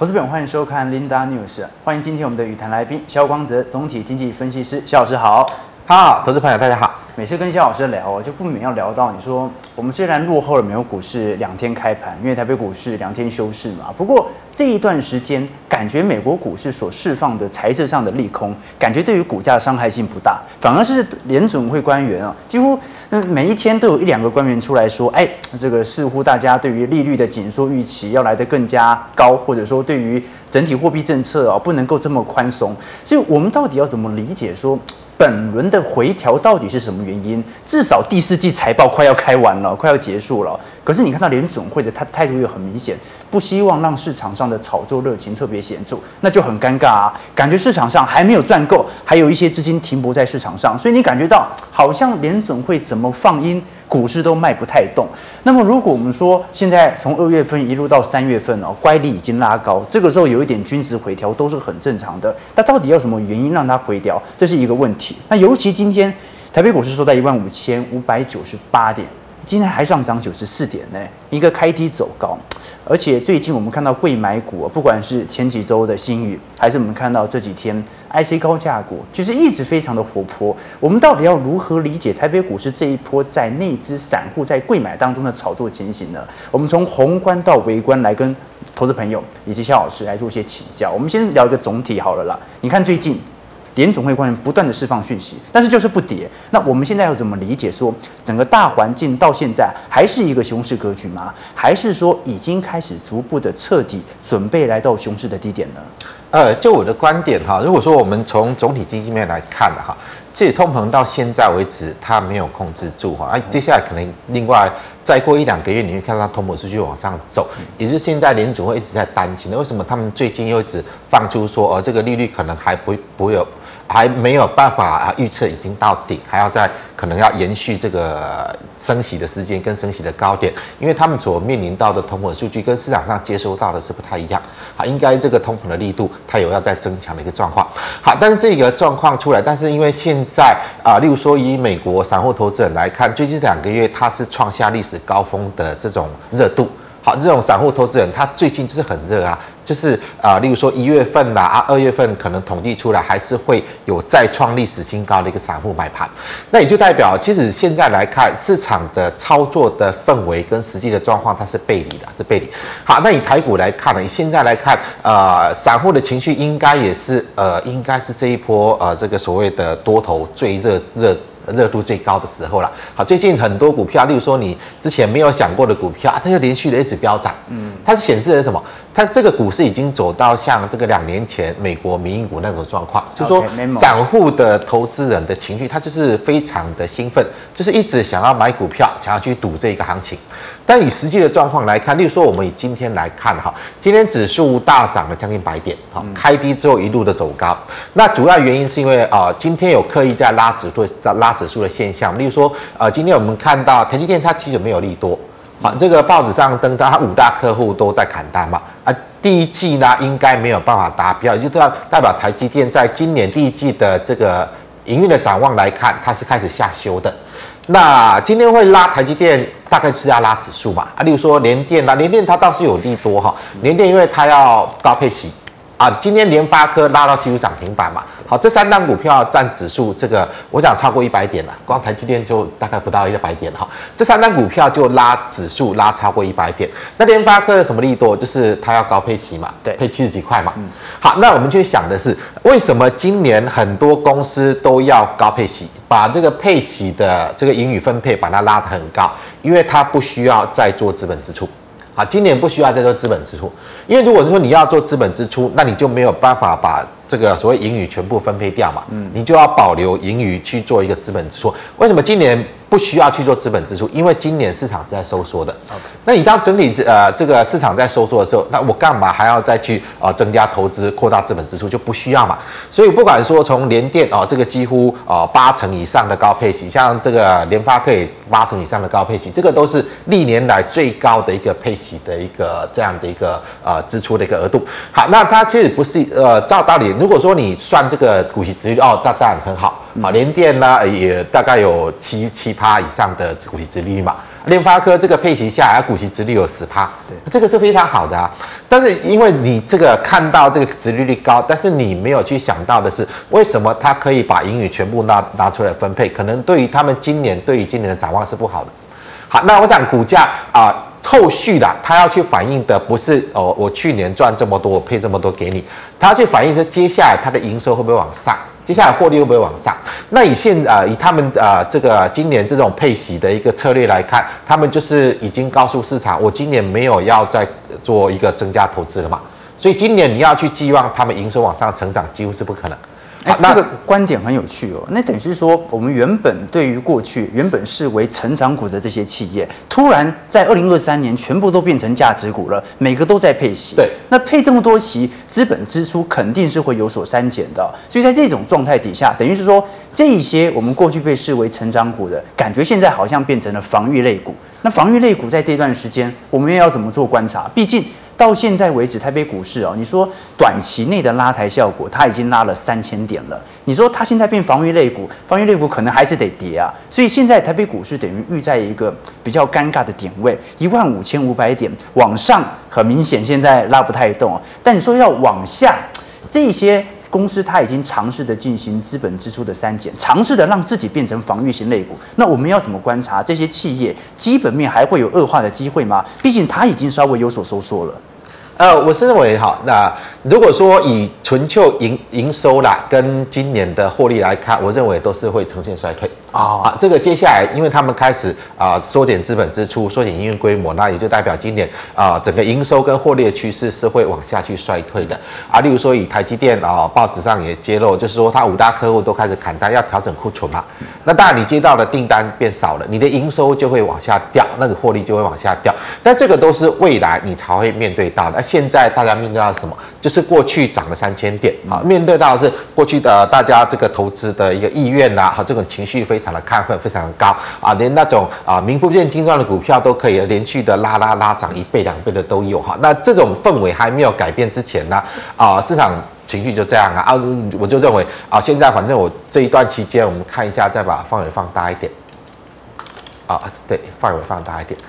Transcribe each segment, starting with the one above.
投资朋友欢迎收看 Linda News，欢迎今天我们的语坛来宾肖光泽，总体经济分析师，肖老师好。好，投资朋友大家好。每次跟肖老师聊，就不免要聊到你说，我们虽然落后了美国股市两天开盘，因为台北股市两天休市嘛。不过这一段时间，感觉美国股市所释放的财政上的利空，感觉对于股价伤害性不大，反而是联准会官员啊，几乎每一天都有一两个官员出来说，哎，这个似乎大家对于利率的紧缩预期要来得更加高，或者说对于整体货币政策啊不能够这么宽松。所以我们到底要怎么理解说？本轮的回调到底是什么原因？至少第四季财报快要开完了，快要结束了。可是你看到联总会的他态度又很明显，不希望让市场上的炒作热情特别显著，那就很尴尬啊！感觉市场上还没有赚够，还有一些资金停泊在市场上，所以你感觉到好像联总会怎么放音，股市都卖不太动。那么如果我们说现在从二月份一路到三月份哦，乖离已经拉高，这个时候有一点均值回调都是很正常的。那到底要什么原因让它回调？这是一个问题。那尤其今天台北股市收在一万五千五百九十八点，今天还上涨九十四点呢，一个开低走高。而且最近我们看到贵买股，不管是前几周的新宇，还是我们看到这几天 IC 高价股，其实一直非常的活泼。我们到底要如何理解台北股市这一波在内资散户在贵买当中的炒作情形呢？我们从宏观到微观来跟投资朋友以及萧老师来做一些请教。我们先聊一个总体好了啦。你看最近。联总会官员不断的释放讯息，但是就是不跌。那我们现在要怎么理解说整个大环境到现在还是一个熊市格局吗？还是说已经开始逐步的彻底准备来到熊市的低点呢？呃，就我的观点哈，如果说我们从总体经济面来看的哈，这通膨到现在为止它没有控制住哈，而接下来可能另外再过一两个月你会看到通膨数据往上走，也就是现在联准会一直在担心的，为什么他们最近又一直放出说哦这个利率可能还不不会有。还没有办法啊，预测已经到顶，还要在可能要延续这个升息的时间跟升息的高点，因为他们所面临到的通膨数据跟市场上接收到的是不太一样。好，应该这个通膨的力度它有要再增强的一个状况。好，但是这个状况出来，但是因为现在啊，例如说以美国散户投资人来看，最近两个月它是创下历史高峰的这种热度。好，这种散户投资人他最近就是很热啊。就是啊、例如说一月份呐啊，二月份可能统计出来还是会有再创历史新高的一个散户买盘，那也就代表，其实现在来看市场的操作的氛围跟实际的状况，它是背离的，是背离。好，那以台股来看呢，以现在来看，呃，散户的情绪应该也是呃，应该是这一波呃这个所谓的多头最热热热度最高的时候了。好，最近很多股票，例如说你之前没有想过的股票，它就连续的一直飙涨，嗯，它是显示的什么？它这个股市已经走到像这个两年前美国民营股那种状况，就是说散户的投资人的情绪，他就是非常的兴奋，就是一直想要买股票，想要去赌这个行情。但以实际的状况来看，例如说我们以今天来看哈，今天指数大涨了将近百点，哈，开低之后一路的走高。那主要原因是因为啊，今天有刻意在拉指数、拉指数的现象，例如说呃，今天我们看到台积电它其实没有利多。好，这个报纸上登到，它五大客户都在砍单嘛，啊，第一季呢应该没有办法达标，也就代代表台积电在今年第一季的这个营运的展望来看，它是开始下修的。那今天会拉台积电，大概是要拉指数嘛，啊，例如说联电啊，联电它倒是有利多哈，联电因为它要高配息。啊，今天联发科拉到几乎涨停板嘛。好，这三档股票占指数，这个我想超过一百点了。光台积电就大概不到一百点哈。这三档股票就拉指数拉超过一百点。那联发科有什么利多？就是它要高配息嘛，对，配七十几块嘛。嗯。好，那我们就想的是，为什么今年很多公司都要高配息，把这个配息的这个盈余分配把它拉得很高？因为它不需要再做资本支出。啊，今年不需要再做资本支出，因为如果说你要做资本支出，那你就没有办法把这个所谓盈余全部分配掉嘛，嗯，你就要保留盈余去做一个资本支出。为什么今年？不需要去做资本支出，因为今年市场是在收缩的。那你当整体呃这个市场在收缩的时候，那我干嘛还要再去呃增加投资、扩大资本支出？就不需要嘛。所以不管说从联电哦，这个几乎呃八成以上的高配息，像这个联发科也八成以上的高配息，这个都是历年来最高的一个配息的一个这样的一个呃支出的一个额度。好，那它其实不是呃照道理，如果说你算这个股息值率哦，当然很好。好，联电呢也大概有七七趴以上的股息殖利率嘛。联发科这个配息下来，股息殖利率有十趴，对，这个是非常好的啊。但是因为你这个看到这个殖利率高，但是你没有去想到的是，为什么它可以把盈余全部拿拿出来分配？可能对于他们今年，对于今年的展望是不好的。好，那我讲股价啊。呃后续的，他要去反映的不是哦，我去年赚这么多，我配这么多给你，他要去反映的接下来它的营收会不会往上，接下来获利会不会往上？那以现啊、以他们啊、这个今年这种配息的一个策略来看，他们就是已经告诉市场，我今年没有要再做一个增加投资了嘛，所以今年你要去寄望他们营收往上成长，几乎是不可能。哎，这个观点很有趣哦。那等于是说，我们原本对于过去原本视为成长股的这些企业，突然在二零二三年全部都变成价值股了，每个都在配息。对，那配这么多息，资本支出肯定是会有所删减的。所以在这种状态底下，等于是说，这一些我们过去被视为成长股的感觉，现在好像变成了防御类股。那防御类股在这段时间，我们又要怎么做观察？毕竟。到现在为止，台北股市哦，你说短期内的拉抬效果，它已经拉了三千点了。你说它现在变防御类股，防御类股可能还是得跌啊。所以现在台北股市等于遇在一个比较尴尬的点位，一万五千五百点往上，很明显现在拉不太动。但你说要往下，这些。公司它已经尝试的进行资本支出的删减，尝试的让自己变成防御型类股。那我们要怎么观察这些企业基本面还会有恶化的机会吗？毕竟它已经稍微有所收缩了。呃，我是认为哈，那如果说以纯就营营收啦，跟今年的获利来看，我认为都是会呈现衰退。哦、啊，这个接下来，因为他们开始啊缩减资本支出，缩减营运规模，那也就代表今年啊整个营收跟获利的趋势是会往下去衰退的啊。例如说，以台积电啊，报纸上也揭露，就是说它五大客户都开始砍单，要调整库存嘛。那当然，你接到的订单变少了，你的营收就会往下掉，那个获利就会往下掉。但这个都是未来你才会面对到的。那现在大家面对到什么？就是过去涨了三千点啊，面对到的是过去的大家这个投资的一个意愿呐，和这种情绪非常的亢奋，非常的高啊，连那种啊名不见经传的股票都可以连续的拉拉拉涨一倍两倍的都有哈。那这种氛围还没有改变之前呢，啊市场情绪就这样啊啊，我就认为啊现在反正我这一段期间我们看一下，再把范围放大一点啊，对，范围放大一点。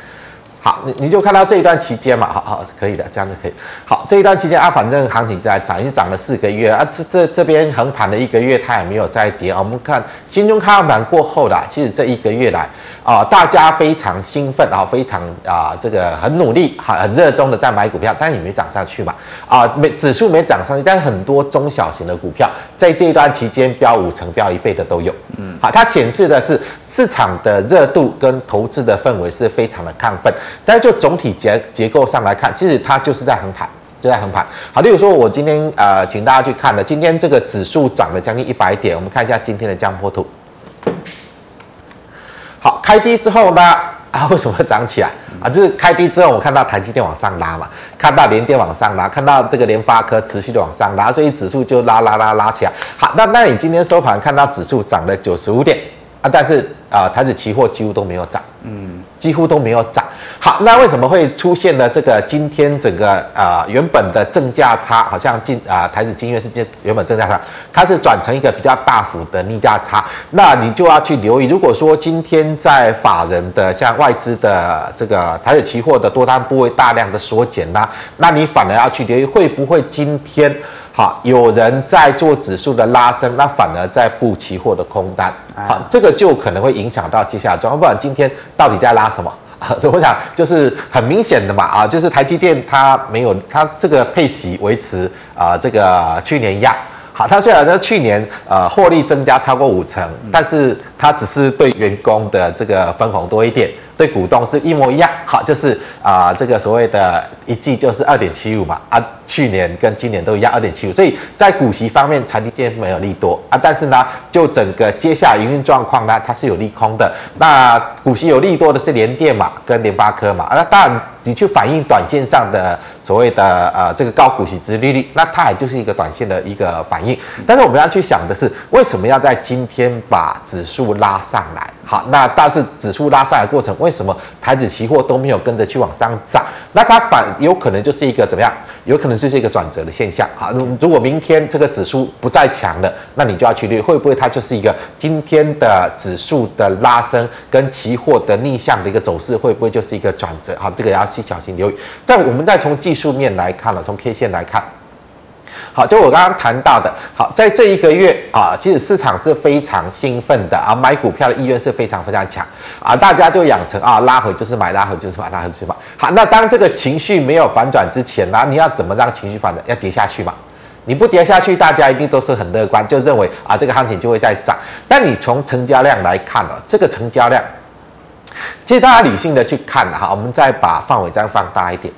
好，你你就看到这一段期间嘛，好好可以的，这样就可以。好，这一段期间啊，反正行情在涨，已经涨了四个月啊，这这这边横盘了一个月，它也没有再跌啊。我们看新中开盘过后的，其实这一个月来啊，大家非常兴奋啊，非常啊，这个很努力，很很热衷的在买股票，但也没涨上去嘛啊，没指数没涨上去，但是很多中小型的股票在这一段期间飙五成、飙一倍的都有。嗯，好，它显示的是市场的热度跟投资的氛围是非常的亢奋。但是就总体结结构上来看，其实它就是在横盘，就在横盘。好，例如说，我今天呃，请大家去看的，今天这个指数涨了将近一百点，我们看一下今天的江波图。好，开低之后呢，啊，为什么会涨起来啊？就是开低之后，我看到台积电往上拉嘛，看到联电往上拉，看到这个联发科持续的往上拉，所以指数就拉拉拉拉起来。好，那那你今天收盘看到指数涨了九十五点啊，但是啊，台指期货几乎都没有涨，嗯，几乎都没有涨。好，那为什么会出现呢这个今天整个、呃、原本的正价差，好像进啊、呃、台指今月是这原本正价差，它是转成一个比较大幅的逆价差，那你就要去留意，如果说今天在法人的像外资的这个台指期货的多单部位大量的缩减呢，那你反而要去留意会不会今天好有人在做指数的拉升，那反而在布期货的空单，好，这个就可能会影响到接下来状况，不然今天到底在拉什么？我想就是很明显的嘛，啊，就是台积电它没有它这个配息维持啊，这个去年一样。好，它虽然说去年呃获利增加超过五成，但是它只是对员工的这个分红多一点。对股东是一模一样，好，就是啊、呃，这个所谓的一季就是二点七五嘛，啊，去年跟今年都一样二点七五，所以在股息方面，台积电没有利多啊，但是呢，就整个接下来营运状况呢，它是有利空的。那股息有利多的是联电嘛，跟联发科嘛，啊，那当然你去反映短线上的所谓的呃这个高股息值利率，那它也就是一个短线的一个反应。但是我们要去想的是，为什么要在今天把指数拉上来？好，那但是指数拉上来过程，为什么台指期货都没有跟着去往上涨？那它反有可能就是一个怎么样？有可能就是一个转折的现象。好，如果明天这个指数不再强了，那你就要去虑会不会它就是一个今天的指数的拉升跟期货的逆向的一个走势，会不会就是一个转折？好，这个要去小心留意。再我们再从技术面来看了，从 K 线来看。好，就我刚刚谈到的，好，在这一个月啊，其实市场是非常兴奋的啊，买股票的意愿是非常非常强啊，大家就养成啊，拉回就是买，拉回就是买，拉回就是买。好，那当这个情绪没有反转之前呢，你要怎么让情绪反转？要跌下去嘛？你不跌下去，大家一定都是很乐观，就认为啊，这个行情就会再涨。但你从成交量来看哦，这个成交量，其实大家理性的去看哈，我们再把范围再放大一点，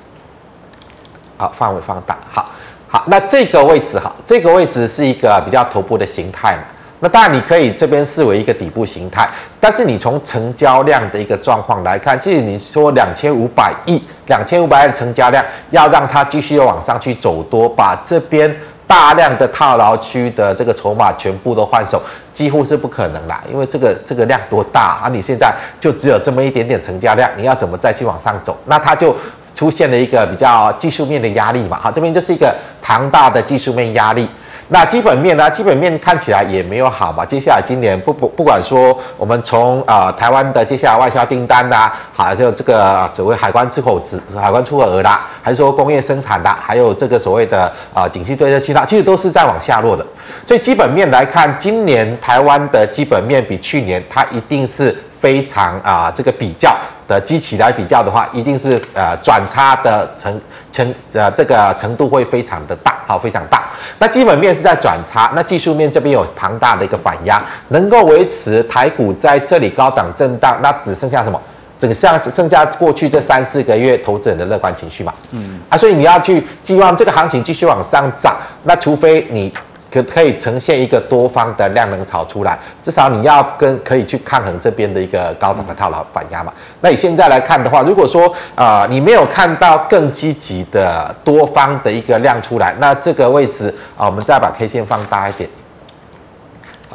好，范围放大，好。好，那这个位置哈，这个位置是一个比较头部的形态嘛。那当然你可以这边视为一个底部形态，但是你从成交量的一个状况来看，其实你说两千五百亿、两千五百亿的成交量，要让它继续往上去走多，把这边大量的套牢区的这个筹码全部都换手，几乎是不可能啦。因为这个这个量多大啊？你现在就只有这么一点点成交量，你要怎么再去往上走？那它就。出现了一个比较技术面的压力嘛，好，这边就是一个庞大的技术面压力。那基本面呢？基本面看起来也没有好嘛。接下来今年不不不管说我们从呃台湾的接下来外销订单呐，好，就这个所谓海关出口值、海关出口额啦，还是说工业生产的，还有这个所谓的呃景气对策其他，其实都是在往下落的。所以基本面来看，今年台湾的基本面比去年它一定是非常啊、这个比较。的基期来比较的话，一定是呃转差的程程呃这个程度会非常的大，好，非常大。那基本面是在转差，那技术面这边有庞大的一个反压，能够维持台股在这里高档震荡，那只剩下什么？整个剩剩下过去这三四个月投资人的乐观情绪嘛。嗯啊，所以你要去寄望这个行情继续往上涨，那除非你。可可以呈现一个多方的量能潮出来，至少你要跟可以去抗衡这边的一个高档的套牢反压嘛。那你现在来看的话，如果说啊、你没有看到更积极的多方的一个量出来，那这个位置啊，我们再把 K 线放大一点，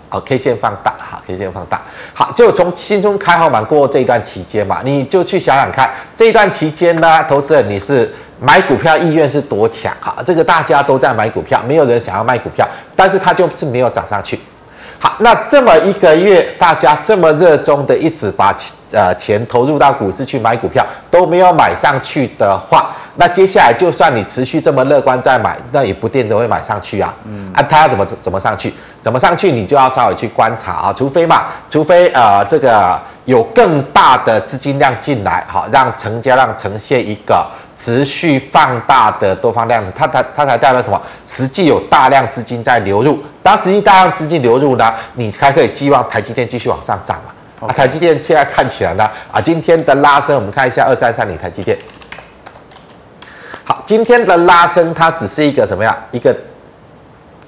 好，K 线放大，好，K 线放大，好，就从新春开红盘过后这一段期间嘛，你就去想想看，这一段期间呢，投资人你是。买股票意愿是多强哈，这个大家都在买股票，没有人想要卖股票，但是它就是没有涨上去。好，那这么一个月，大家这么热衷的一直把呃钱投入到股市去买股票，都没有买上去的话，那接下来就算你持续这么乐观再买，那也不见得会买上去啊。嗯，啊，它要怎么怎么上去？怎么上去？你就要稍微去观察啊，除非嘛，除非呃这个有更大的资金量进来，好，让成交量呈现一个。持续放大的多方量子，它它它才代表什么？实际有大量资金在流入。当实际大量资金流入呢，你才可以寄望台积电继续往上涨嘛台积电现在看起来呢，啊，今天的拉升，我们看一下二三三零台积电。好，今天的拉升它只是一个什么样？一个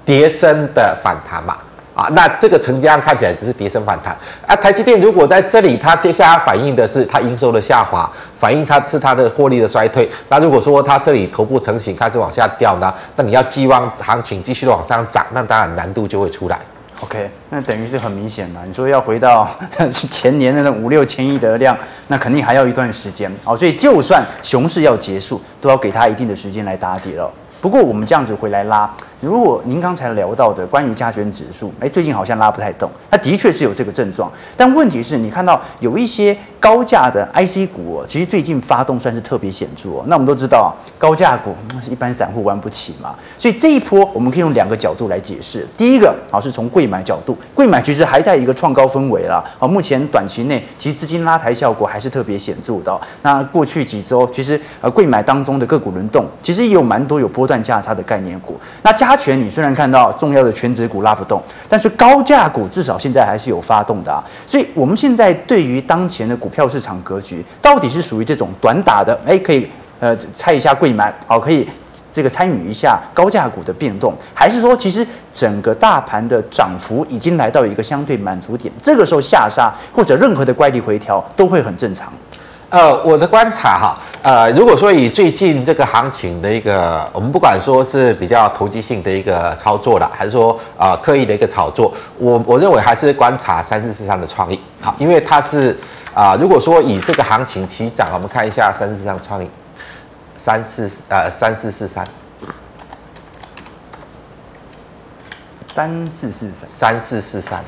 跌升的反弹嘛？啊，那这个成交量看起来只是跌升反弹啊。台积电如果在这里，它接下来反映的是它营收的下滑，反映它是它的获利的衰退。那如果说它这里头部成型开始往下掉呢，那你要寄望行情继续往上涨，那当然难度就会出来。OK，那等于是很明显嘛。你说要回到 前年的那五六千亿的量，那肯定还要一段时间。好，所以就算熊市要结束，都要给它一定的时间来打底了。不过我们这样子回来拉。如果您刚才聊到的关于加权指数，哎，最近好像拉不太动，它的确是有这个症状。但问题是你看到有一些高价的 IC 股哦，其实最近发动算是特别显著哦。那我们都知道，高价股一般散户玩不起嘛，所以这一波我们可以用两个角度来解释。第一个啊，是从柜买角度，柜买其实还在一个创高氛围啦。啊，目前短期内其实资金拉抬效果还是特别显著的。那过去几周其实呃柜买当中的个股轮动，其实也有蛮多有波段价差的概念股。那加权你虽然看到重要的权值股拉不动，但是高价股至少现在还是有发动的啊。所以我们现在对于当前的股票市场格局，到底是属于这种短打的，诶，可以呃猜一下柜买，好，可以这个参与一下高价股的变动，还是说其实整个大盘的涨幅已经来到一个相对满足点，这个时候下杀或者任何的乖离回调都会很正常。呃，我的观察哈，呃，如果说以最近这个行情的一个，我们不管说是比较投机性的一个操作了，还是说啊、呃、刻意的一个炒作，我我认为还是观察三四四三的创意。好，因为它是啊、呃，如果说以这个行情起涨，我们看一下三四四三创意，三四呃三四四三，三四四三，三四四三。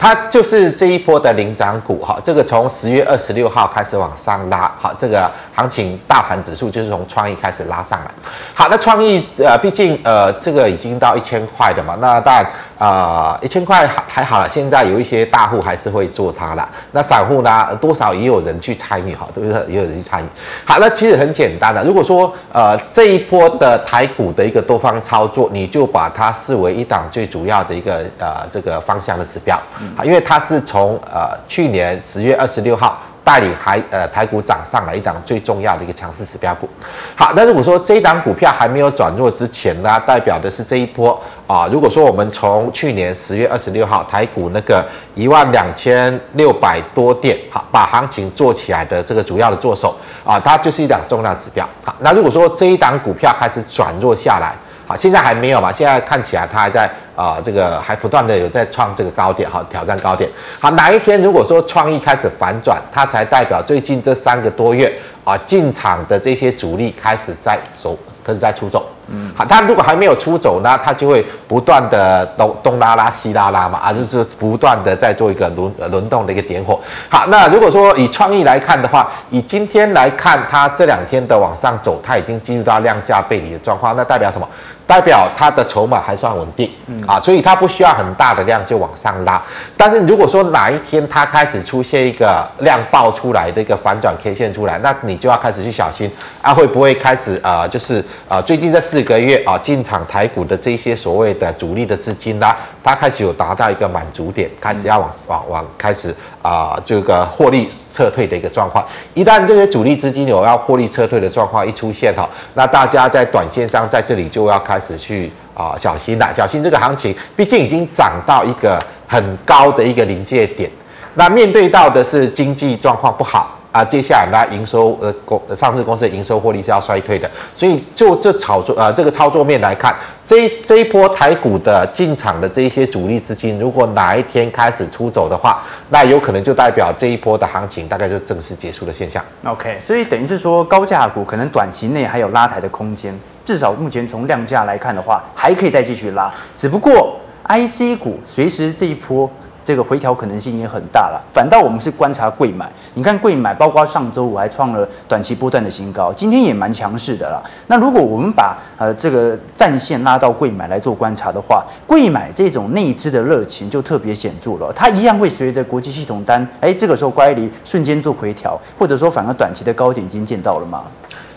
它就是这一波的领涨股哈，这个从十月二十六号开始往上拉，好，这个行情大盘指数就是从创意开始拉上来。好，那创意呃，毕竟呃，这个已经到一千块的嘛，那当然啊，一千块还还好了，现在有一些大户还是会做它了。那散户呢，多少也有人去参与哈，对不对？也有人去参与。好，那其实很简单的，如果说呃这一波的台股的一个多方操作，你就把它视为一档最主要的一个呃这个方向的指标，好，因为它是从呃去年十月二十六号。带领台呃台股涨上来一档最重要的一个强势指标股，好，那如果说这一档股票还没有转弱之前呢，代表的是这一波啊。如果说我们从去年十月二十六号台股那个一万两千六百多点，好，把行情做起来的这个主要的做手啊，它就是一档重要指标。好，那如果说这一档股票开始转弱下来。啊，现在还没有嘛？现在看起来它还在啊、这个还不断的有在创这个高点，哈，挑战高点。好，哪一天如果说创意开始反转，它才代表最近这三个多月啊进场的这些主力开始在走，开始在出走。嗯，好，他如果还没有出走呢，他就会不断的东东拉拉西拉拉嘛，啊，就是不断的在做一个轮轮动的一个点火。好，那如果说以创意来看的话，以今天来看，它这两天的往上走，它已经进入到量价背离的状况，那代表什么？代表它的筹码还算稳定，嗯啊，所以它不需要很大的量就往上拉。但是如果说哪一天它开始出现一个量爆出来的一个反转 K 线出来，那你就要开始去小心啊，会不会开始啊、呃，就是啊、呃，最近这四个月啊，进场台股的这些所谓的主力的资金啦，它开始有达到一个满足点，开始要往往往开始啊、呃，这个获利撤退的一个状况。一旦这些主力资金有要获利撤退的状况一出现哈，那大家在短线上在这里就要开始去啊小心了，小心这个行情，毕竟已经涨到一个很高的一个临界点，那面对到的是经济状况不好。啊，接下来呢，营收呃公上市公司的营收获利是要衰退的，所以就这炒作呃这个操作面来看，这一这一波台股的进场的这一些主力资金，如果哪一天开始出走的话，那有可能就代表这一波的行情大概就正式结束的现象。OK，所以等于是说高价股可能短期内还有拉抬的空间，至少目前从量价来看的话，还可以再继续拉，只不过 IC 股随时这一波。这个回调可能性也很大了，反倒我们是观察贵买。你看贵买，包括上周五还创了短期波段的新高，今天也蛮强势的啦。那如果我们把呃这个战线拉到贵买来做观察的话，贵买这种内资的热情就特别显著了。它一样会随着国际系统单，哎，这个时候乖离瞬间做回调，或者说反而短期的高点已经见到了吗？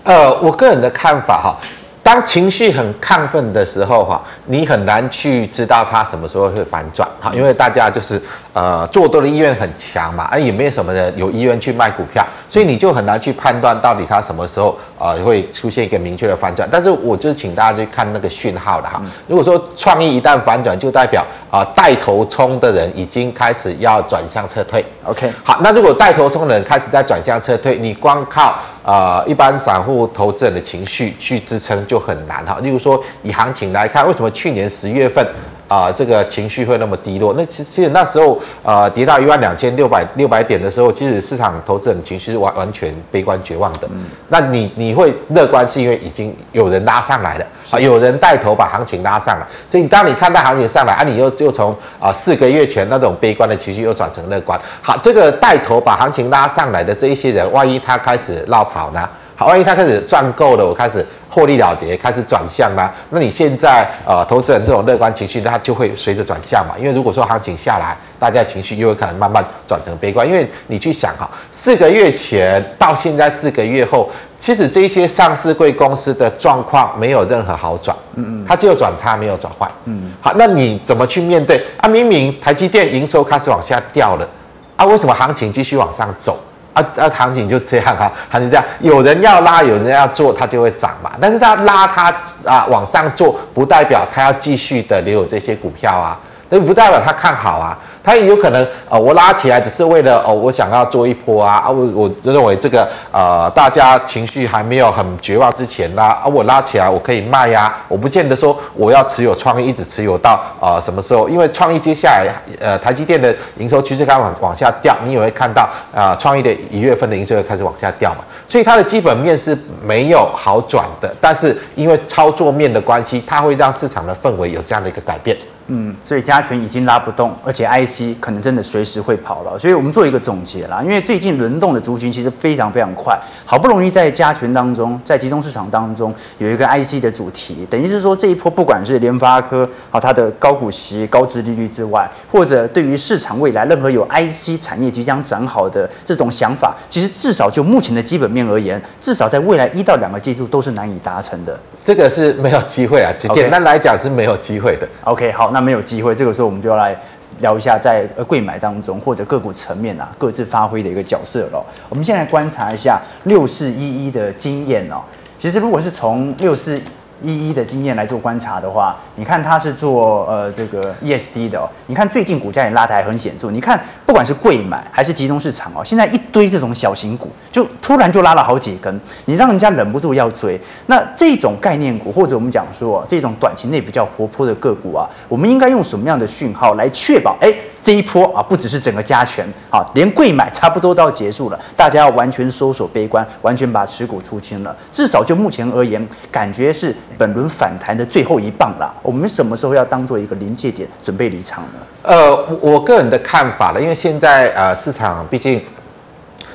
呃，我个人的看法哈。当情绪很亢奋的时候，哈，你很难去知道它什么时候会反转，哈，因为大家就是呃做多的意愿很强嘛，而也没有什么人有意愿去卖股票，所以你就很难去判断到底它什么时候呃会出现一个明确的反转。但是我就是请大家去看那个讯号的哈，如果说创意一旦反转，就代表啊带头冲的人已经开始要转向撤退。OK，好，那如果带头冲的人开始在转向撤退，你光靠呃一般散户投资人的情绪去支撑。就很难哈，例如说以行情来看，为什么去年十月份啊、呃、这个情绪会那么低落？那其实那时候呃跌到一万两千六百六百点的时候，其实市场投资人情绪是完完全悲观绝望的。嗯、那你你会乐观，是因为已经有人拉上来了啊，有人带头把行情拉上来，所以当你看到行情上来啊，你又又从啊四个月前那种悲观的情绪又转成乐观。好，这个带头把行情拉上来的这一些人，万一他开始绕跑呢？好，万一他开始赚够了，我开始。获利了结，开始转向啦。那你现在呃，投资人这种乐观情绪，它就会随着转向嘛。因为如果说行情下来，大家情绪又会可能慢慢转成悲观。因为你去想哈，四个月前到现在四个月后，其实这些上市贵公司的状况没有任何好转，嗯嗯，它只有转差没有转坏，嗯。好，那你怎么去面对啊？明明台积电营收开始往下掉了，啊，为什么行情继续往上走？啊啊，行情就这样啊，行情这样，有人要拉，有人要做，它就会涨嘛。但是它拉它啊往上做，不代表它要继续的留有这些股票啊，那不代表它看好啊。它也有可能呃，我拉起来只是为了哦，我想要做一波啊啊，我我认为这个呃，大家情绪还没有很绝望之前呢啊，我拉起来我可以卖呀、我不见得说我要持有创意一直持有到呃什么时候，因为创意接下来呃台积电的营收趋势开始往往下掉，你也会看到啊，创意的一月份的营收会开始往下掉嘛，所以它的基本面是没有好转的，但是因为操作面的关系，它会让市场的氛围有这样的一个改变。嗯，所以加权已经拉不动，而且 IC 可能真的随时会跑了，所以我们做一个总结啦。因为最近轮动的族群其实非常非常快，好不容易在加权当中，在集中市场当中有一个 IC 的主题，等于是说这一波不管是联发科啊，它的高股息、高殖利率之外，或者对于市场未来任何有 IC 产业即将转好的这种想法，其实至少就目前的基本面而言，至少在未来一到两个季度都是难以达成的。这个是没有机会啊，只简单来讲是没有机会的。OK，好。那没有机会，这个时候我们就要来聊一下在呃柜买当中或者个股层面啊各自发挥的一个角色了。我们现在观察一下六四一一的经验哦。其实如果是从六四一一的经验来做观察的话，你看它是做呃这个 ESD 的哦。你看最近股价也拉抬很显著。你看不管是贵买还是集中市场哦，现在一堆这种小型股就突然就拉了好几根，你让人家忍不住要追。那这种概念股或者我们讲说这种短期内比较活泼的个股啊，我们应该用什么样的讯号来确保？哎，这一波啊不只是整个加权啊，连贵买差不多都要结束了，大家要完全收手悲观，完全把持股出清了。至少就目前而言，感觉是。本轮反弹的最后一棒了，我们什么时候要当做一个临界点，准备离场呢？呃，我个人的看法呢，因为现在呃市场毕竟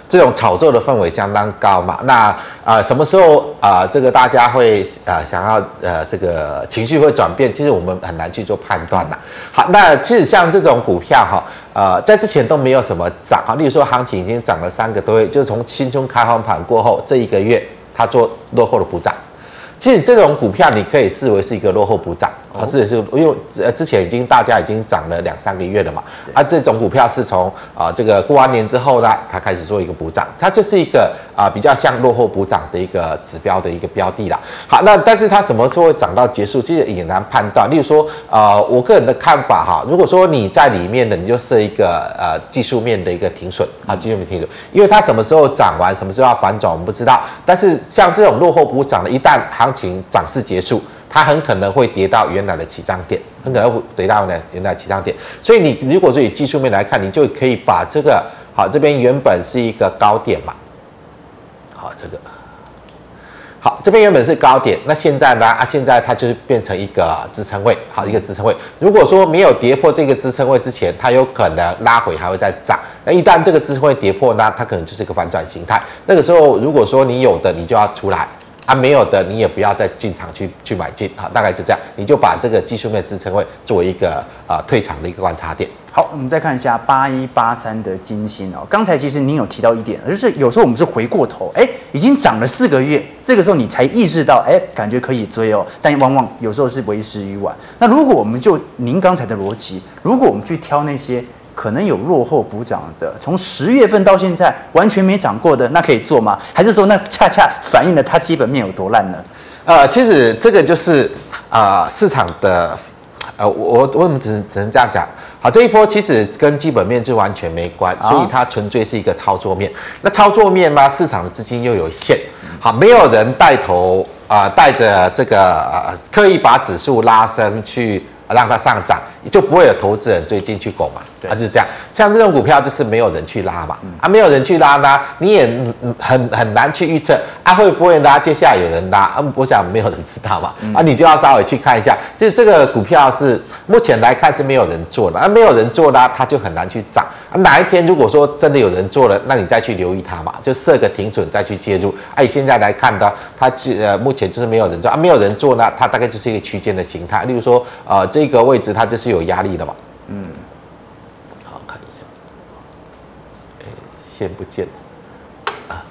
这种炒作的氛围相当高嘛，那啊、什么时候啊、呃、这个大家会啊、想要呃这个情绪会转变，其实我们很难去做判断呐。好，那其实像这种股票哈，呃在之前都没有什么涨哈，例如说行情已经涨了三个多月，就是从新春开放盘过后这一个月，它做落后的补涨。其实这种股票你可以视为是一个落后补涨，啊，是是，因为呃之前已经大家已经涨了两三个月了嘛，啊，这种股票是从啊这个过完年之后呢，它开始做一个补涨，它就是一个啊比较像落后补涨的一个指标的一个标的啦。好，那但是它什么时候会涨到结束，其实也难判断。例如说，呃，我个人的看法哈，如果说你在里面的，你就设一个呃技术面的一个停损啊，技术面停损，因为它什么时候涨完，什么时候要反转，我们不知道。但是像这种落后补涨的，一旦行情涨势结束，它很可能会跌到原来的起涨点，很可能会跌到呢原来的起涨点。所以你如果说以技术面来看，你就可以把这个好，这边原本是一个高点嘛，好这个，好这边原本是高点，那现在呢啊现在它就是变成一个支撑位，好一个支撑位。如果说没有跌破这个支撑位之前，它有可能拉回还会再涨。那一旦这个支撑位跌破呢，它可能就是一个反转形态。那个时候如果说你有的，你就要出来。啊，没有的，你也不要再进场去去买进啊，大概就这样，你就把这个技术面支撑位作为一个啊、退场的一个观察点。好，我们再看一下八一八三的金星哦，刚才其实您有提到一点，就是有时候我们是回过头，哎，已经涨了四个月，这个时候你才意识到，哎，感觉可以追哦，但往往有时候是为时已晚。那如果我们就您刚才的逻辑，如果我们去挑那些。可能有落后补涨的，从十月份到现在完全没涨过的，那可以做吗？还是说那恰恰反映了它基本面有多烂呢？呃，其实这个就是啊、呃、市场的，呃，我我我们只只能这样讲。好，这一波其实跟基本面就完全没关，所以它纯粹是一个操作面。那操作面嘛，市场的资金又有限，好，没有人带头啊、呃，带着这个呃刻意把指数拉升去让它上涨，就不会有投资人最近去拱嘛。对，啊，就是这样。像这种股票就是没有人去拉嘛，啊，没有人去拉呢，你也很很难去预测啊会不会拉，接下来有人拉，啊，我想没有人知道嘛，啊，你就要稍微去看一下，就是这个股票是目前来看是没有人做的，啊，没有人做呢，它就很难去涨。啊，哪一天如果说真的有人做了，那你再去留意它嘛，就设个停损再去介入。哎，现在来看的，它呃目前就是没有人做。啊，没有人做呢，它大概就是一个区间的形态。例如说，呃，这个位置它就是有压力的嘛，嗯。见不见啊？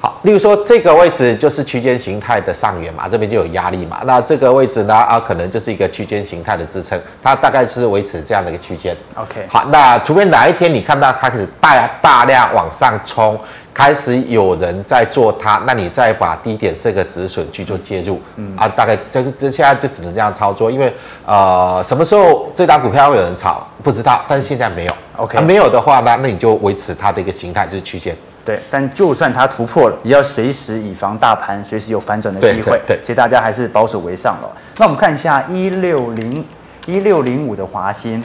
好，例如说这个位置就是区间形态的上缘嘛，这边就有压力嘛。那这个位置呢啊，可能就是一个区间形态的支撑，它大概是维持这样的一个区间。OK，好，那除非哪一天你看到它开始大大量往上冲，开始有人在做它，那你再把低点设个止损去做介入，嗯啊，大概这这现在就只能这样操作，因为呃什么时候这档股票会有人炒不知道，但是现在没有，OK，、啊、没有的话呢，那你就维持它的一个形态就是区间。对，但就算它突破了，也要随时以防大盘随时有反转的机会。对，对，对，所以大家还是保守为上了。那我们看一下一六零一六零五的华新，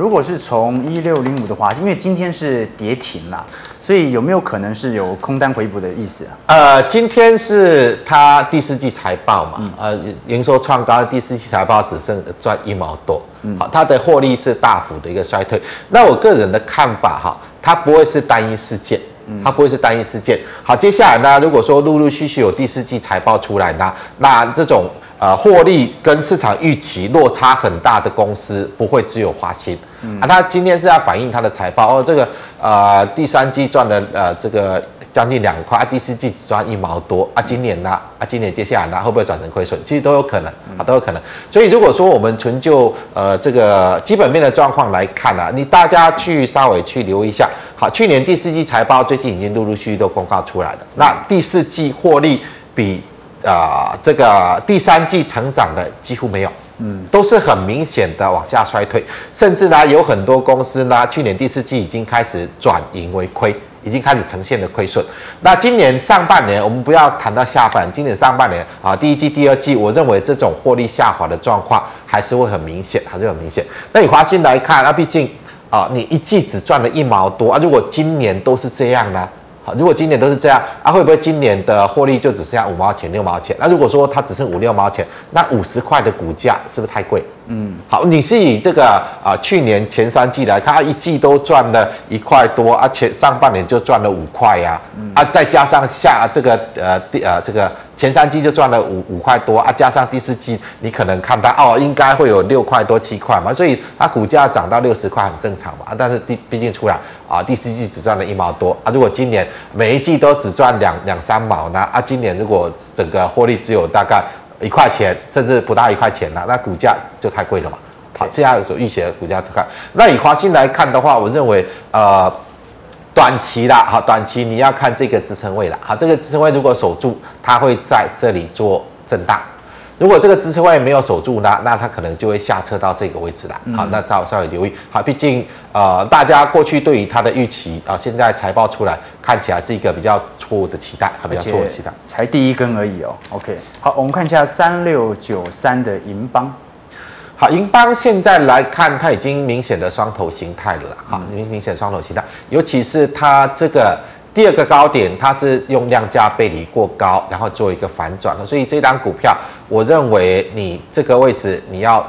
如果是从一六零五的话，因为今天是跌停啦，所以有没有可能是有空单回补的意思啊？呃，今天是它第四季财报嘛，嗯、呃，营收创高，第四季财报只剩赚一毛多，嗯，好，它的获利是大幅的一个衰退。那我个人的看法哈。它不会是单一事件，它不会是单一事件。好，接下来呢，如果说陆陆续续有第四季财报出来呢，那这种呃获利跟市场预期落差很大的公司，不会只有华新。啊，他今天是要反映它的财报哦，这个呃第三季赚了呃这个。将近两块啊，第四季只赚一毛多啊，今年呢啊，今年接下来呢会不会转成亏损？其实都有可能啊，都有可能。所以如果说我们纯就呃这个基本面的状况来看啊，你大家去稍微去留意一下。好，去年第四季财报最近已经陆陆续续都公告出来了，那第四季获利比啊、呃、这个第三季成长的几乎没有，嗯，都是很明显的往下衰退，甚至呢有很多公司呢去年第四季已经开始转盈为亏。已经开始呈现了亏损。那今年上半年，我们不要谈到下半，今年上半年啊，第一季、第二季，我认为这种获利下滑的状况还是会很明显，还是很明显。那以华新来看，那毕竟啊，你一季只赚了一毛多啊，如果今年都是这样呢？好，如果今年都是这样啊，会不会今年的获利就只剩下五毛钱、六毛钱？那如果说它只剩五六毛钱，那五十块的股价是不是太贵？嗯，好，你是以这个啊、呃，去年前三季来看，它一季都赚了一块多，啊、前上半年就赚了五块呀，啊，再加上下这个呃第呃这个前三季就赚了五五块多啊，加上第四季，你可能看它哦，应该会有六块多七块嘛，所以它股价涨到六十块很正常嘛，啊，但是第毕竟出来啊，第四季只赚了一毛多啊，如果今年每一季都只赚两两三毛呢，啊，今年如果整个获利只有大概。一块钱甚至不到一块钱了，那股价就太贵了嘛。好，这样所预写的股价看，那以华兴来看的话，我认为呃短期啦，好，短期你要看这个支撑位了。好，这个支撑位如果守住，它会在这里做震荡。如果这个支撑位没有守住呢，那它可能就会下撤到这个位置了。好，那稍稍微留意。好，毕竟呃，大家过去对于它的预期啊，现在财报出来看起来是一个比较错误的期待，比较错误的期待。才第一根而已哦。OK，好，我们看一下三六九三的银邦。好，银邦现在来看，它已经明显的双头形态了。好，明明显双头形态，尤其是它这个。第二个高点，它是用量价背离过高，然后做一个反转了，所以这张股票，我认为你这个位置你要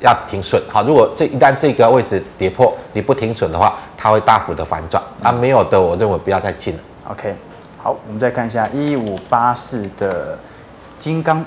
要停损。好，如果这一旦这个位置跌破，你不停损的话，它会大幅的反转。啊，没有的，我认为不要再进了。OK，好，我们再看一下一五八四的金刚，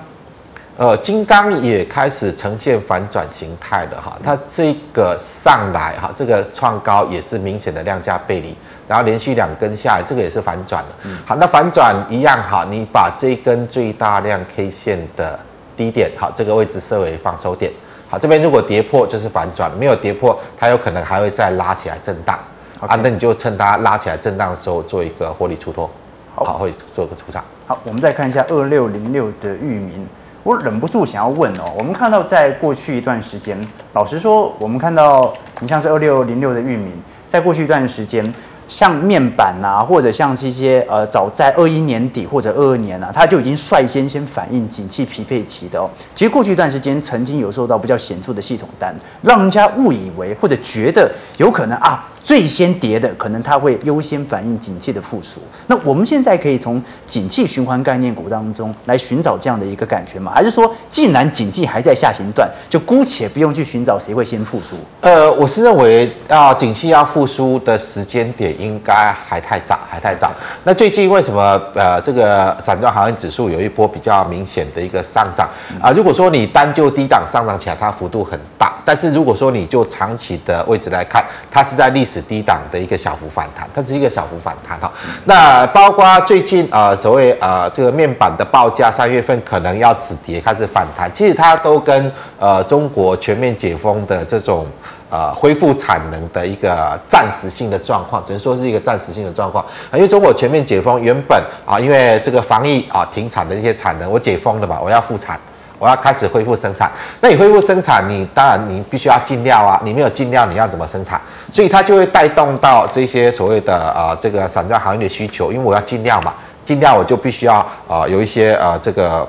呃，金刚也开始呈现反转形态了哈，它这个上来哈，这个创高也是明显的量价背离。然后连续两根下来，这个也是反转了。好，那反转一样哈，你把这根最大量 K 线的低点，好，这个位置设为放收点。好，这边如果跌破就是反转，没有跌破，它有可能还会再拉起来震荡。啊，那你就趁它拉起来震荡的时候做一个获利出脱，好，会做一个出场。好，我们再看一下二六零六的裕民，我忍不住想要问哦，我们看到在过去一段时间，老实说，我们看到你像是二六零六的域名，在过去一段时间。像面板啊，或者像是一些呃，早在二一年底或者二二年啊，它就已经率先先反映景气匹配期的哦。其实过去一段时间曾经有受到比较显著的系统单，让人家误以为或者觉得有可能啊。最先跌的，可能它会优先反映景气的复苏。那我们现在可以从景气循环概念股当中来寻找这样的一个感觉吗？还是说，既然景气还在下行段，就姑且不用去寻找谁会先复苏？呃，我是认为啊，景气要复苏的时间点应该还太早，还太早。那最近为什么呃这个散装航运指数有一波比较明显的一个上涨啊？如果说你单就低档上涨起来，它幅度很大，但是如果说你就长期的位置来看，它是在历史。低档的一个小幅反弹，它只是一个小幅反弹哈。那包括最近啊、呃，所谓啊、呃、这个面板的报价，三月份可能要止跌开始反弹，其实它都跟呃中国全面解封的这种呃恢复产能的一个暂时性的状况，只能说是一个暂时性的状况。因为中国全面解封，原本啊，因为这个防疫啊停产的一些产能，我解封了嘛，我要复产，我要开始恢复生产。那你恢复生产，你当然你必须要进料啊，你没有进料，你要怎么生产？所以它就会带动到这些所谓的啊这个散装行业的需求，因为我要进料嘛，进料我就必须要啊有一些呃这个。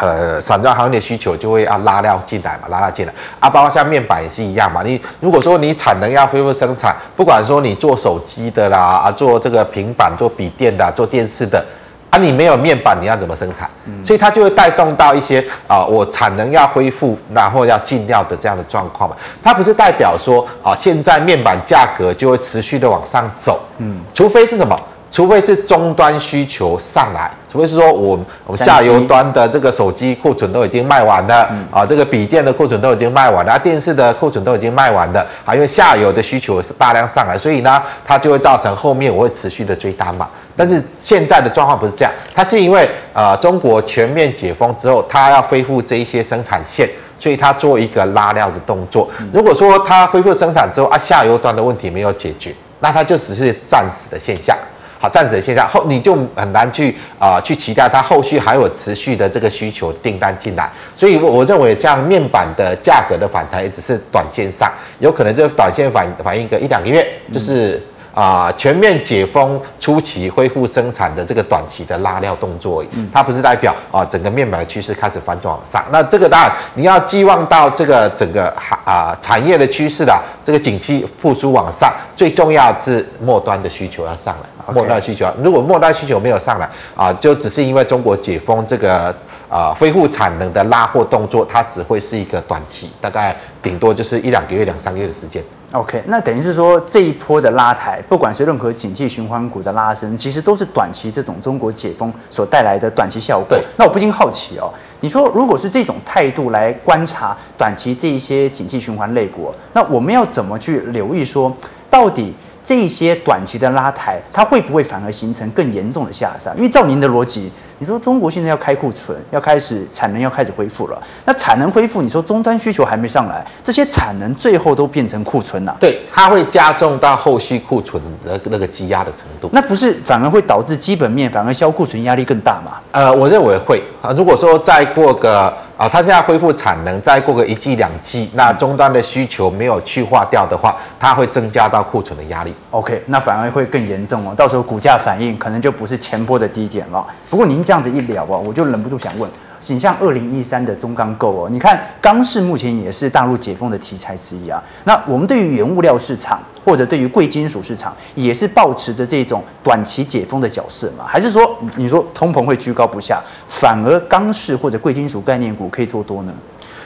呃，散装行业的需求就会要拉料进来嘛，拉料进来啊，包括像面板也是一样嘛。你如果说你产能要恢复生产，不管说你做手机的啦，啊，做这个平板、做笔电的、做电视的，啊，你没有面板，你要怎么生产？嗯、所以它就会带动到一些啊，我产能要恢复，然后要进料的这样的状况嘛。它不是代表说啊，现在面板价格就会持续的往上走，嗯，除非是什么？除非是终端需求上来，除非是说我我们下游端的这个手机库存都已经卖完了，嗯、啊，这个笔电的库存都已经卖完了，啊，电视的库存都已经卖完了，啊，因为下游的需求是大量上来，所以呢，它就会造成后面我会持续的追单嘛。但是现在的状况不是这样，它是因为呃中国全面解封之后，它要恢复这一些生产线，所以它做一个拉料的动作。如果说它恢复生产之后啊，下游端的问题没有解决，那它就只是暂时的现象。好，暂时的现象后，你就很难去啊、呃、去期待它后续还有持续的这个需求订单进来，所以我我认为这样面板的价格的反弹也只是短线上，有可能这个短线反反映个一两个月，就是。啊、呃，全面解封初期恢复生产的这个短期的拉料动作它不是代表啊、呃、整个面板的趋势开始反转往上。那这个当然你要寄望到这个整个啊、呃、产业的趋势的这个景气复苏往上，最重要是末端的需求要上来，末端的需求。如果末端需求没有上来啊、呃，就只是因为中国解封这个啊、呃、恢复产能的拉货动作，它只会是一个短期，大概顶多就是一两个月、两三个月的时间。OK，那等于是说这一波的拉抬，不管是任何景气循环股的拉升，其实都是短期这种中国解封所带来的短期效果。对，那我不禁好奇哦，你说如果是这种态度来观察短期这一些景气循环类股，那我们要怎么去留意说到底？这些短期的拉抬，它会不会反而形成更严重的下杀？因为照您的逻辑，你说中国现在要开库存，要开始产能要开始恢复了，那产能恢复，你说终端需求还没上来，这些产能最后都变成库存了，对，它会加重到后续库存的那个积压的程度。那不是反而会导致基本面反而销库存压力更大吗？呃，我认为会啊。如果说再过个。啊，它现在恢复产能，再过个一季两季，那终端的需求没有去化掉的话，它会增加到库存的压力。OK，那反而会更严重哦，到时候股价反应可能就不是前波的低点了。不过您这样子一聊啊，我就忍不住想问。仅像二零一三的中钢构哦，你看钢市目前也是大陆解封的题材之一啊。那我们对于原物料市场或者对于贵金属市场，也是抱持着这种短期解封的角色嘛？还是说你说通膨会居高不下，反而钢市或者贵金属概念股可以做多呢？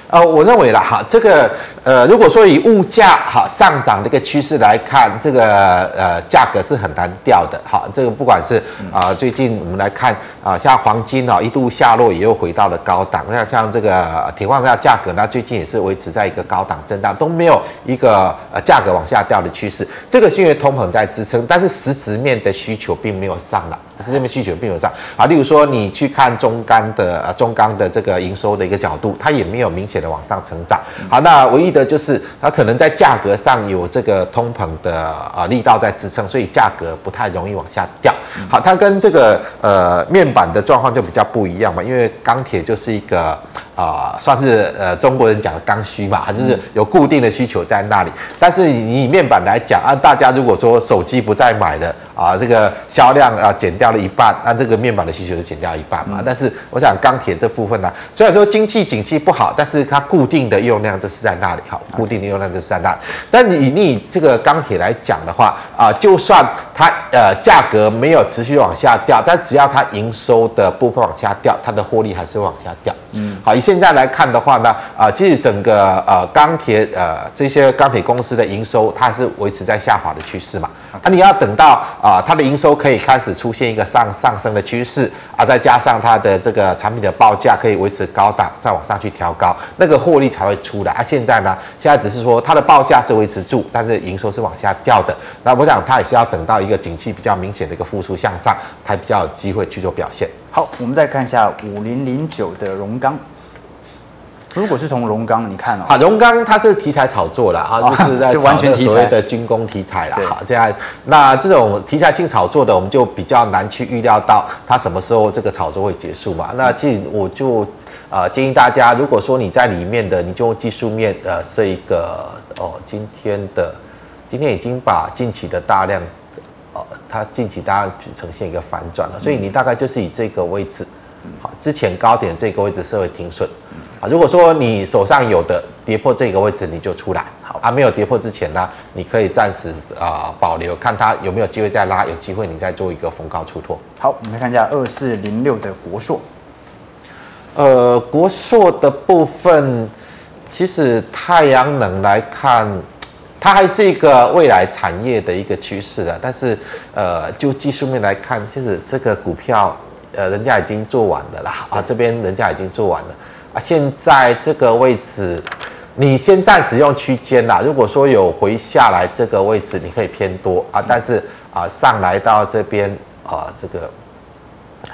呃，我认为啦，哈，这个呃，如果说以物价哈上涨的一个趋势来看，这个呃价格是很难掉的，哈，这个不管是啊、呃、最近我们来看啊、像黄金啊一度下落，也又回到了高档，那像这个铁矿石价格呢，最近也是维持在一个高档震荡，都没有一个呃价格往下掉的趋势，这个是因为通膨在支撑，但是实质面的需求并没有上来。是这边需求并没有上啊，例如说你去看中钢的呃中钢的这个营收的一个角度，它也没有明显的往上成长。好，那唯一的就是它可能在价格上有这个通膨的啊力道在支撑，所以价格不太容易往下掉。好，它跟这个呃面板的状况就比较不一样嘛，因为钢铁就是一个啊、呃、算是呃中国人讲的刚需嘛，就是有固定的需求在那里。但是你以面板来讲啊，大家如果说手机不再买了。啊，这个销量啊减掉了一半，那这个面板的需求就减掉一半嘛。但是我想钢铁这部分呢，虽然说经济景气不好，但是它固定的用量这是在那里，好，固定的用量这是在那里。但你你以这个钢铁来讲的话啊，就算它呃价格没有持续往下掉，但只要它营收的部分往下掉，它的获利还是会往下掉。嗯，好，以现在来看的话呢，啊，其实整个呃钢铁呃这些钢铁公司的营收，它是维持在下滑的趋势嘛。那、啊、你要等到啊，它的营收可以开始出现一个上上升的趋势啊，再加上它的这个产品的报价可以维持高档，再往上去调高，那个获利才会出来。啊，现在呢，现在只是说它的报价是维持住，但是营收是往下掉的。那我想它也是要等到一个景气比较明显的一个复苏向上，才比较有机会去做表现。好，我们再看一下五零零九的荣刚。如果是从荣刚，你看哦，好，荣刚它是题材炒作了啊，就是在 完全题材所谓的军工题材了。好，这样那这种题材性炒作的，我们就比较难去预料到它什么时候这个炒作会结束嘛。那其实我就呃建议大家，如果说你在里面的，你就用技术面呃设一个哦，今天的今天已经把近期的大量哦，它近期大家呈现一个反转了，所以你大概就是以这个位置。好，之前高点这个位置设为停损。啊，如果说你手上有的跌破这个位置，你就出来。好，啊，没有跌破之前呢，你可以暂时啊、呃、保留，看它有没有机会再拉，有机会你再做一个逢高出脱。好，我们来看一下二四零六的国硕。呃，国硕的部分，其实太阳能来看，它还是一个未来产业的一个趋势的。但是，呃，就技术面来看，其实这个股票。呃，人家已经做完了啦，啊，这边人家已经做完了，啊，现在这个位置，你先暂时用区间啦。如果说有回下来这个位置，你可以偏多啊，但是啊，上来到这边啊，这个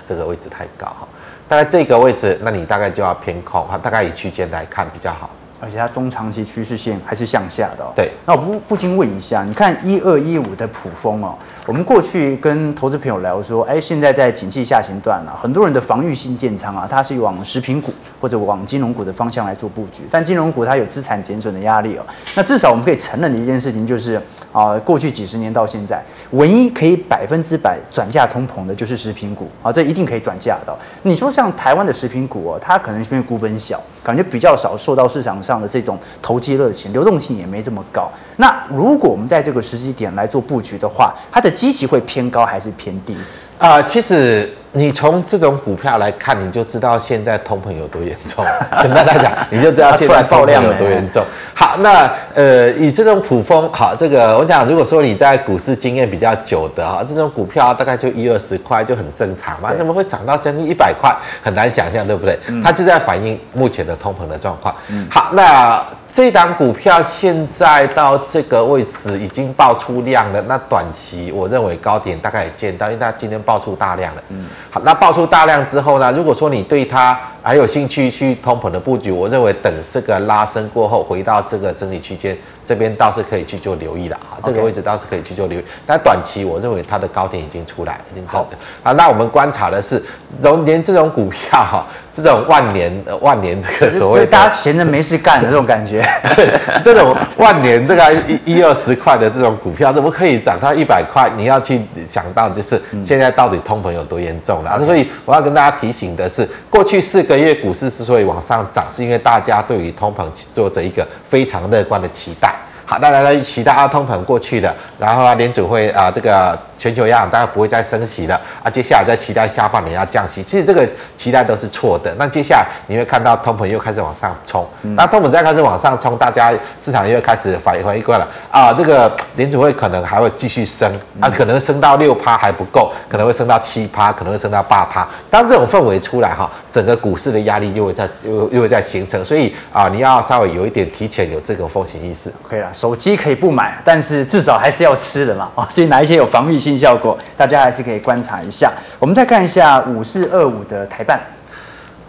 这个位置太高哈，大概这个位置，那你大概就要偏空哈，大概以区间来看比较好。而且它中长期趋势线还是向下的哦。对，那我不不禁问一下，你看一二一五的普丰哦，我们过去跟投资朋友聊说，哎，现在在景气下行段啊，很多人的防御性建仓啊，它是往食品股或者往金融股的方向来做布局，但金融股它有资产减损的压力哦。那至少我们可以承认的一件事情就是啊，过去几十年到现在，唯一可以百分之百转嫁通膨的就是食品股啊，这一定可以转嫁的。你说像台湾的食品股哦，它可能因为股本小，感觉比较少受到市场上的这种投机热情，流动性也没这么高。那如果我们在这个时机点来做布局的话，它的基期会偏高还是偏低？啊、呃，其实你从这种股票来看，你就知道现在通膨有多严重。简单来讲，你就知道现在爆量有多严重。好，那呃，以这种普风，好，这个我想，如果说你在股市经验比较久的哈，这种股票大概就一二十块就很正常嘛，怎么会涨到将近一百块？很难想象，对不对？嗯、它就在反映目前的通膨的状况。嗯，好，那。这档股票现在到这个位置已经爆出量了，那短期我认为高点大概也见到，因为它今天爆出大量了。嗯，好，那爆出大量之后呢，如果说你对它还有兴趣去通膨的布局，我认为等这个拉升过后回到这个整理区间。这边倒是可以去做留意的啊这个位置倒是可以去做留意，但短期我认为它的高点已经出来，已经好的啊。那我们观察的是，龙年这种股票哈，这种万年万年这个所谓的大家闲着没事干的这种感觉，这种万年这个一一二十块的这种股票，怎么可以涨到一百块？你要去想到就是现在到底通膨有多严重了。Okay. 所以我要跟大家提醒的是，过去四个月股市之所以往上涨，是因为大家对于通膨做着一个非常乐观的期待。好，大家呢期待啊通膨过去的，然后啊联准会啊这个全球央行大概不会再升息了啊，接下来再期待下半年要降息，其实这个期待都是错的。那接下来你会看到通膨又开始往上冲，那通膨再开始往上冲，大家市场又开始反应回过来啊，这个联准会可能还会继续升啊，可能升到六趴还不够，可能会升到七趴，可能会升到八趴。当这种氛围出来哈，整个股市的压力又会在又又会在形成，所以啊，你要稍微有一点提前有这个风险意识。可以了。手机可以不买，但是至少还是要吃的嘛，哦，所以哪一些有防御性效果，大家还是可以观察一下。我们再看一下五四二五的台半，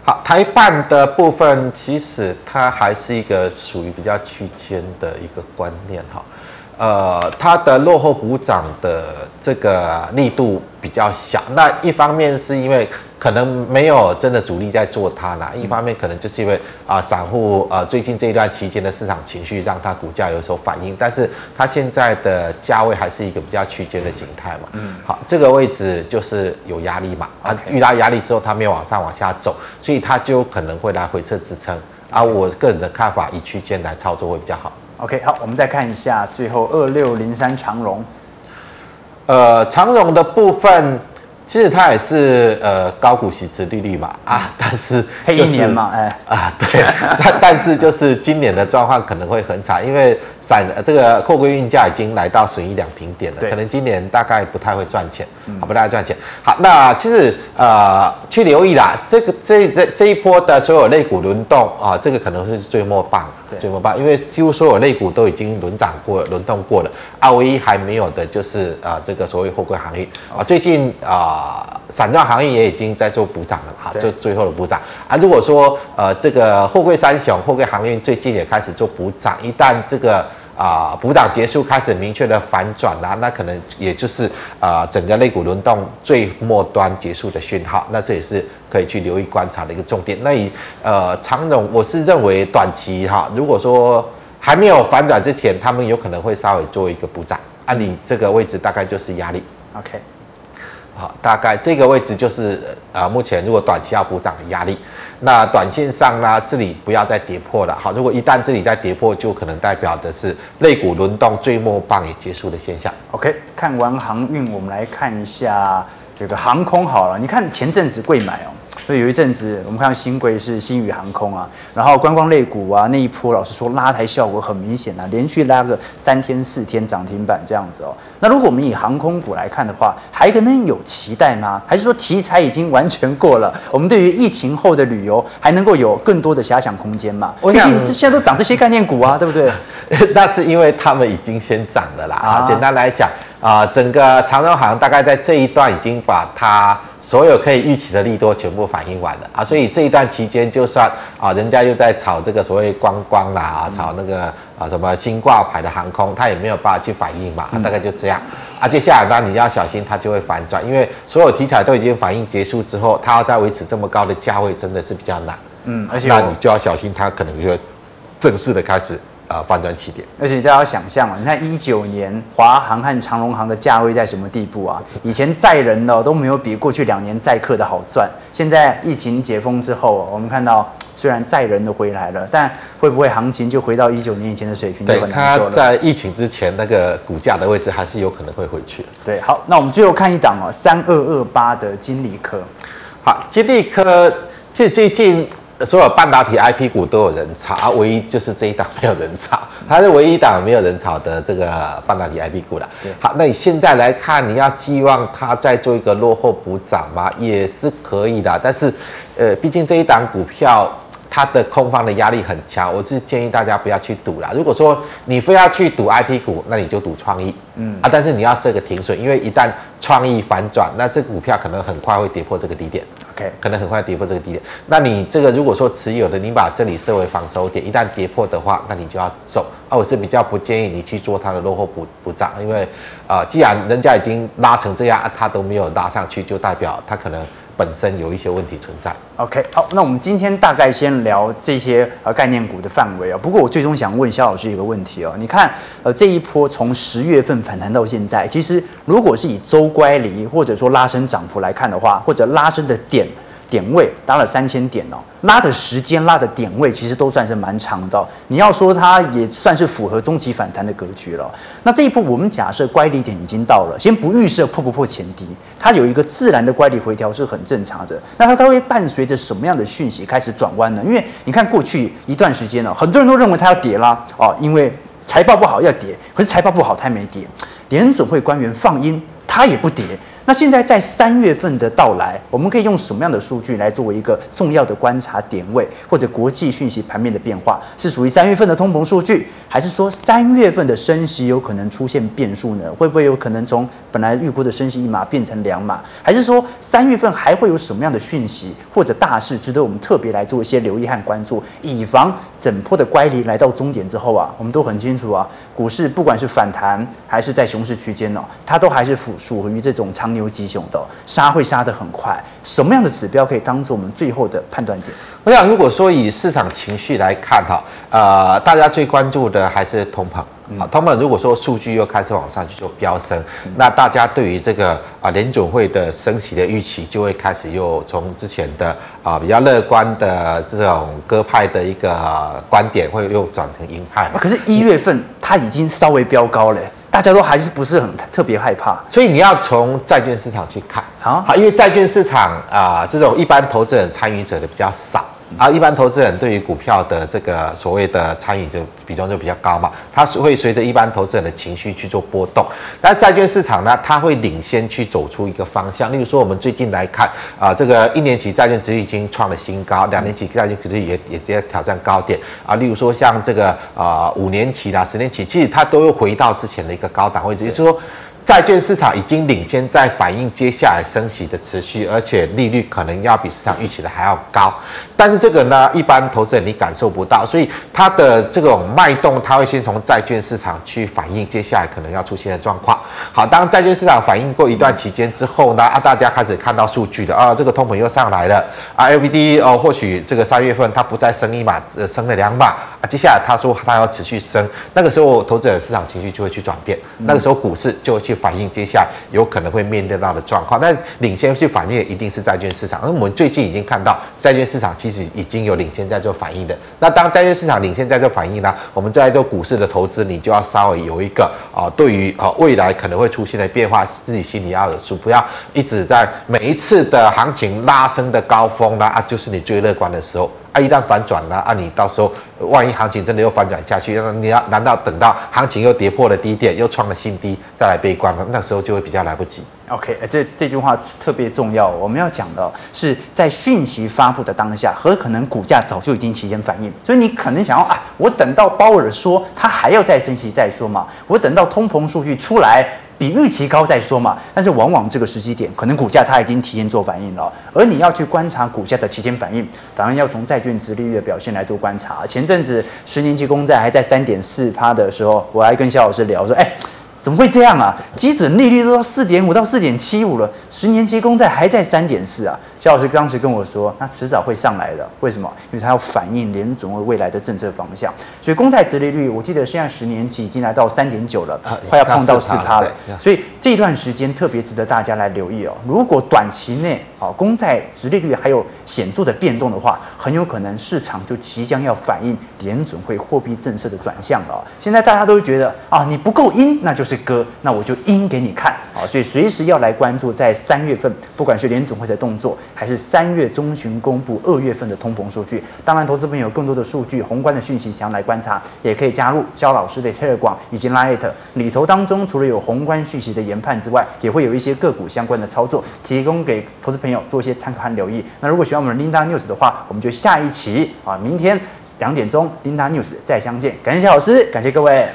好，台半的部分其实它还是一个属于比较区间的一个观念哈，呃，它的落后补涨的这个力度比较小，那一方面是因为。可能没有真的主力在做它啦，一方面可能就是因为啊，散户啊最近这一段期间的市场情绪让它股价有所反应，但是它现在的价位还是一个比较区间的形态嘛。嗯，好，这个位置就是有压力嘛，啊，遇到压力之后它没有往上往下走，所以它就可能会来回撤支撑。啊，我个人的看法以区间来操作会比较好。OK，好，我们再看一下最后二六零三长荣，呃，长荣的部分。其实它也是呃高股息殖利率嘛啊，但是配一年嘛，哎啊对，但但是就是今年的状况可能会很惨，因为散这个货柜运价已经来到损益两平点了，可能今年大概不太会赚钱，好不太赚钱。好，那其实呃去留意啦，这个这这这一波的所有类股轮动啊，这个可能是最末棒。追末棒，因为几乎所有类股都已经轮涨过、轮动过了，啊，唯一还没有的就是啊、呃，这个所谓货柜行业啊，最近啊，散装行业也已经在做补涨了哈，做最后的补涨啊。如果说呃，这个货柜三雄、货柜航运最近也开始做补涨，一旦这个。啊，补涨结束，开始明确的反转啦，那可能也就是啊，整个肋骨轮动最末端结束的讯号，那这也是可以去留意观察的一个重点。那以呃长荣，我是认为短期哈，如果说还没有反转之前，他们有可能会稍微做一个补涨，按你这个位置大概就是压力。OK，好，大概这个位置就是呃目前如果短期要补涨的压力。那短线上呢，这里不要再跌破了。好，如果一旦这里再跌破，就可能代表的是类股轮动最末棒也结束的现象。OK，看完航运，我们来看一下这个航空好了。你看前阵子贵买哦。所以有一阵子，我们看到新贵是新宇航空啊，然后观光类股啊那一波，老实说拉抬效果很明显啊，连续拉个三天四天涨停板这样子哦。那如果我们以航空股来看的话，还可能有期待吗？还是说题材已经完全过了？我们对于疫情后的旅游还能够有更多的遐想空间吗？毕竟现在都涨这些概念股啊，对不对？那是因为他们已经先涨了啦。啊，简单来讲啊，整个长荣航大概在这一段已经把它。所有可以预期的利多全部反映完了啊，所以这一段期间，就算啊，人家又在炒这个所谓观光啦啊，炒那个啊什么新挂牌的航空，它也没有办法去反应嘛，大概就这样啊。接下来呢，你要小心它就会反转，因为所有题材都已经反应结束之后，它要再维持这么高的价位，真的是比较难。嗯，而且那你就要小心它可能就正式的开始。啊，反转起点，而且大家要想象啊，你看一九年华航和长荣航的价位在什么地步啊？以前载人的都没有比过去两年载客的好赚。现在疫情解封之后，我们看到虽然载人的回来了，但会不会行情就回到一九年以前的水平？对，它在疫情之前那个股价的位置还是有可能会回去。对，好，那我们最后看一档哦，三二二八的金利科。好，金利科这最近。所有半导体 IP 股都有人炒，而，唯一就是这一档没有人炒，它是唯一一档没有人炒的这个半导体 IP 股了。对，好，那你现在来看，你要寄望它再做一个落后补涨吗？也是可以的，但是，呃，毕竟这一档股票。它的空方的压力很强，我是建议大家不要去赌啦。如果说你非要去赌 IP 股，那你就赌创意，嗯啊，但是你要设个停损，因为一旦创意反转，那这个股票可能很快会跌破这个低点，OK，可能很快跌破这个低点。那你这个如果说持有的，你把这里设为防守点，一旦跌破的话，那你就要走啊。我是比较不建议你去做它的落后补补涨，因为啊、呃，既然人家已经拉成这样，啊，它都没有拉上去，就代表它可能。本身有一些问题存在。OK，好，那我们今天大概先聊这些呃概念股的范围啊。不过我最终想问肖老师一个问题哦，你看呃这一波从十月份反弹到现在，其实如果是以周乖离或者说拉升涨幅来看的话，或者拉升的点。点位达了三千点哦，拉的时间拉的点位其实都算是蛮长的。你要说它也算是符合中期反弹的格局了。那这一波我们假设乖离点已经到了，先不预设破不破前低，它有一个自然的乖离回调是很正常的。那它它会伴随着什么样的讯息开始转弯呢？因为你看过去一段时间呢，很多人都认为它要跌啦哦，因为财报不好要跌，可是财报不好它没跌，联总会官员放鹰，它也不跌。那现在在三月份的到来，我们可以用什么样的数据来作为一个重要的观察点位，或者国际讯息盘面的变化，是属于三月份的通膨数据，还是说三月份的升息有可能出现变数呢？会不会有可能从本来预估的升息一码变成两码？还是说三月份还会有什么样的讯息或者大事值得我们特别来做一些留意和关注，以防整波的乖离来到终点之后啊，我们都很清楚啊，股市不管是反弹还是在熊市区间哦，它都还是属属于这种长。牛吉熊的杀会杀得很快，什么样的指标可以当做我们最后的判断点？我想，如果说以市场情绪来看哈，呃，大家最关注的还是通膨啊。通膨如果说数据又开始往上去做飙升，嗯、那大家对于这个啊联准会的升息的预期就会开始又从之前的啊比较乐观的这种鸽派的一个观点，会又转成鹰派。可是，一月份它已经稍微飙高了。大家都还是不是很特别害怕，所以你要从债券市场去看，啊，好，因为债券市场啊、呃，这种一般投资人参与者的比较少，啊，一般投资人对于股票的这个所谓的参与就比重就比较高嘛，它是会随着一般投资人的情绪去做波动。但债券市场呢，它会领先去走出一个方向。例如说，我们最近来看啊，这个一年期债券值率已经创了新高，两年期债券殖利率也也在挑战高点啊。例如说，像这个啊五年期啦、十年期，其实它都又回到之前的一个高档位置，也就是说。债券市场已经领先在反映接下来升息的持续，而且利率可能要比市场预期的还要高。但是这个呢，一般投资人你感受不到，所以它的这种脉动，它会先从债券市场去反映接下来可能要出现的状况。好，当债券市场反映过一段期间之后呢，啊，大家开始看到数据的啊，这个通膨又上来了啊，LVD 哦，或许这个三月份它不再升一码，呃，升了两码啊，接下来他说他要持续升，那个时候投资者市场情绪就会去转变，那个时候股市就会去。反映接下来有可能会面对到的状况，那领先去反映的一定是债券市场。而我们最近已经看到债券市场其实已经有领先在做反应的。那当债券市场领先在做反应呢，我们在做股市的投资，你就要稍微有一个啊，对于啊未来可能会出现的变化，自己心里要有数，不要一直在每一次的行情拉升的高峰呢啊，就是你最乐观的时候。啊，一旦反转了，啊，你到时候万一行情真的又反转下去，那你要难道等到行情又跌破了低点，又创了新低再来悲观吗？那时候就会比较来不及。OK，这这句话特别重要。我们要讲的是在讯息发布的当下，很可能股价早就已经提前反应。所以你可能想要啊，我等到鲍尔说他还要再升息再说嘛，我等到通膨数据出来。你预期高再说嘛，但是往往这个时机点，可能股价它已经提前做反应了，而你要去观察股价的提前反应，反而要从债券值利率的表现来做观察。前阵子十年期公债还在三点四趴的时候，我还跟肖老师聊说，哎，怎么会这样啊？基准利率都到四点五到四点七五了，十年期公债还在三点四啊。肖老师当时跟我说，那迟早会上来的。为什么？因为它要反映联总会未来的政策方向。所以公债殖利率，我记得现在十年期已经来到三点九了，快要碰到四趴了。所以这一段时间特别值得大家来留意哦。如果短期内啊公债殖利率还有显著的变动的话，很有可能市场就即将要反映联总会货币政策的转向了。现在大家都觉得啊，你不够阴，那就是歌，那我就音给你看啊。所以随时要来关注，在三月份，不管是联总会的动作。还是三月中旬公布二月份的通膨数据。当然，投资朋友更多的数据、宏观的讯息想要来观察，也可以加入肖老师的 Telegram 以及 Line 里头当中，除了有宏观讯息的研判之外，也会有一些个股相关的操作，提供给投资朋友做一些参考和留意。那如果喜欢我们 Linda News 的话，我们就下一期啊，明天两点钟 Linda News 再相见。感谢老师，感谢各位。